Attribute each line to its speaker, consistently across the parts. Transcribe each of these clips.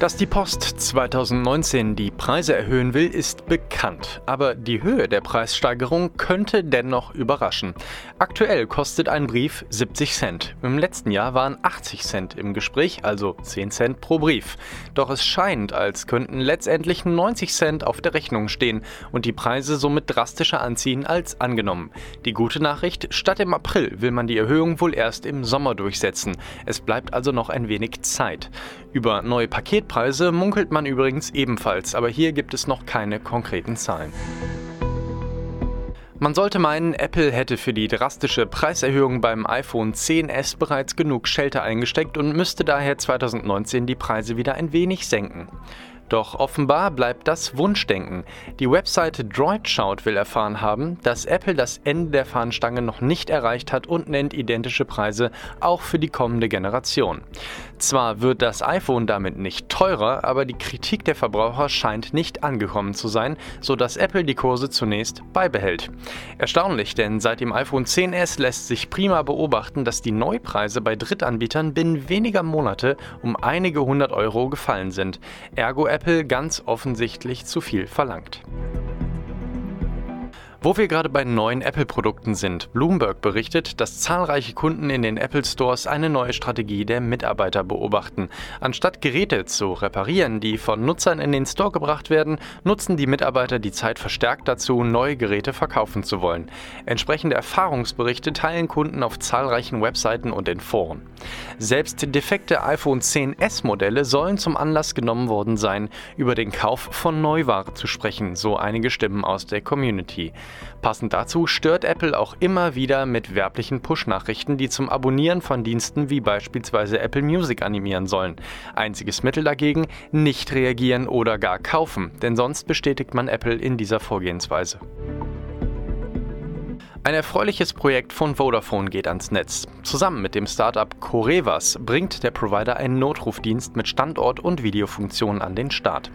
Speaker 1: Dass die Post 2019 die Preise erhöhen will, ist bekannt. Aber die Höhe der Preissteigerung könnte dennoch überraschen. Aktuell kostet ein Brief 70 Cent. Im letzten Jahr waren 80 Cent im Gespräch, also 10 Cent pro Brief. Doch es scheint, als könnten letztendlich 90 Cent auf der Rechnung stehen und die Preise somit drastischer anziehen als angenommen. Die gute Nachricht, statt im April will man die Erhöhung wohl erst im Sommer durchsetzen. Es bleibt also noch ein wenig Zeit. Über neue Paketpreise munkelt man übrigens ebenfalls, aber hier gibt es noch keine konkreten Zahlen. Man sollte meinen, Apple hätte für die drastische Preiserhöhung beim iPhone 10s bereits genug Shelter eingesteckt und müsste daher 2019 die Preise wieder ein wenig senken. Doch offenbar bleibt das Wunschdenken. Die Webseite DroidShout will erfahren haben, dass Apple das Ende der Fahnenstange noch nicht erreicht hat und nennt identische Preise auch für die kommende Generation. Zwar wird das iPhone damit nicht teurer, aber die Kritik der Verbraucher scheint nicht angekommen zu sein, sodass Apple die Kurse zunächst beibehält. Erstaunlich, denn seit dem iPhone 10s lässt sich prima beobachten, dass die Neupreise bei Drittanbietern binnen weniger Monate um einige hundert Euro gefallen sind. Ergo ganz offensichtlich zu viel verlangt. Wo wir gerade bei neuen Apple-Produkten sind, Bloomberg berichtet, dass zahlreiche Kunden in den Apple Stores eine neue Strategie der Mitarbeiter beobachten. Anstatt Geräte zu reparieren, die von Nutzern in den Store gebracht werden, nutzen die Mitarbeiter die Zeit verstärkt dazu, neue Geräte verkaufen zu wollen. Entsprechende Erfahrungsberichte teilen Kunden auf zahlreichen Webseiten und in Foren. Selbst defekte iPhone 10s Modelle sollen zum Anlass genommen worden sein, über den Kauf von Neuware zu sprechen, so einige Stimmen aus der Community. Passend dazu stört Apple auch immer wieder mit werblichen Push-Nachrichten, die zum Abonnieren von Diensten wie beispielsweise Apple Music animieren sollen. Einziges Mittel dagegen, nicht reagieren oder gar kaufen, denn sonst bestätigt man Apple in dieser Vorgehensweise. Ein erfreuliches Projekt von Vodafone geht ans Netz. Zusammen mit dem Startup Corevas bringt der Provider einen Notrufdienst mit Standort und Videofunktionen an den Start.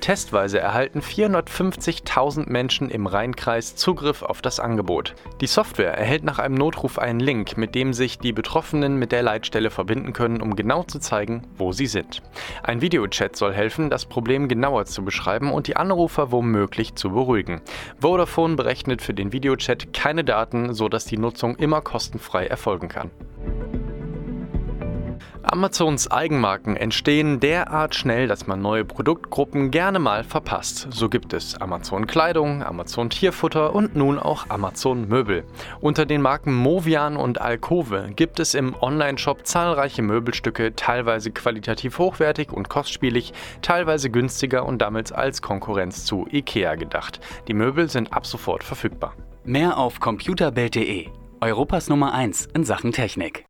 Speaker 1: Testweise erhalten 450.000 Menschen im Rheinkreis Zugriff auf das Angebot. Die Software erhält nach einem Notruf einen Link, mit dem sich die Betroffenen mit der Leitstelle verbinden können, um genau zu zeigen, wo sie sind. Ein Videochat soll helfen, das Problem genauer zu beschreiben und die Anrufer womöglich zu beruhigen. Vodafone berechnet für den Videochat keine keine Daten, sodass die Nutzung immer kostenfrei erfolgen kann. Amazons Eigenmarken entstehen derart schnell, dass man neue Produktgruppen gerne mal verpasst. So gibt es Amazon Kleidung, Amazon Tierfutter und nun auch Amazon Möbel. Unter den Marken Movian und Alcove gibt es im Online-Shop zahlreiche Möbelstücke, teilweise qualitativ hochwertig und kostspielig, teilweise günstiger und damit als Konkurrenz zu IKEA gedacht. Die Möbel sind ab sofort verfügbar.
Speaker 2: Mehr auf computerbild.de, Europas Nummer 1 in Sachen Technik.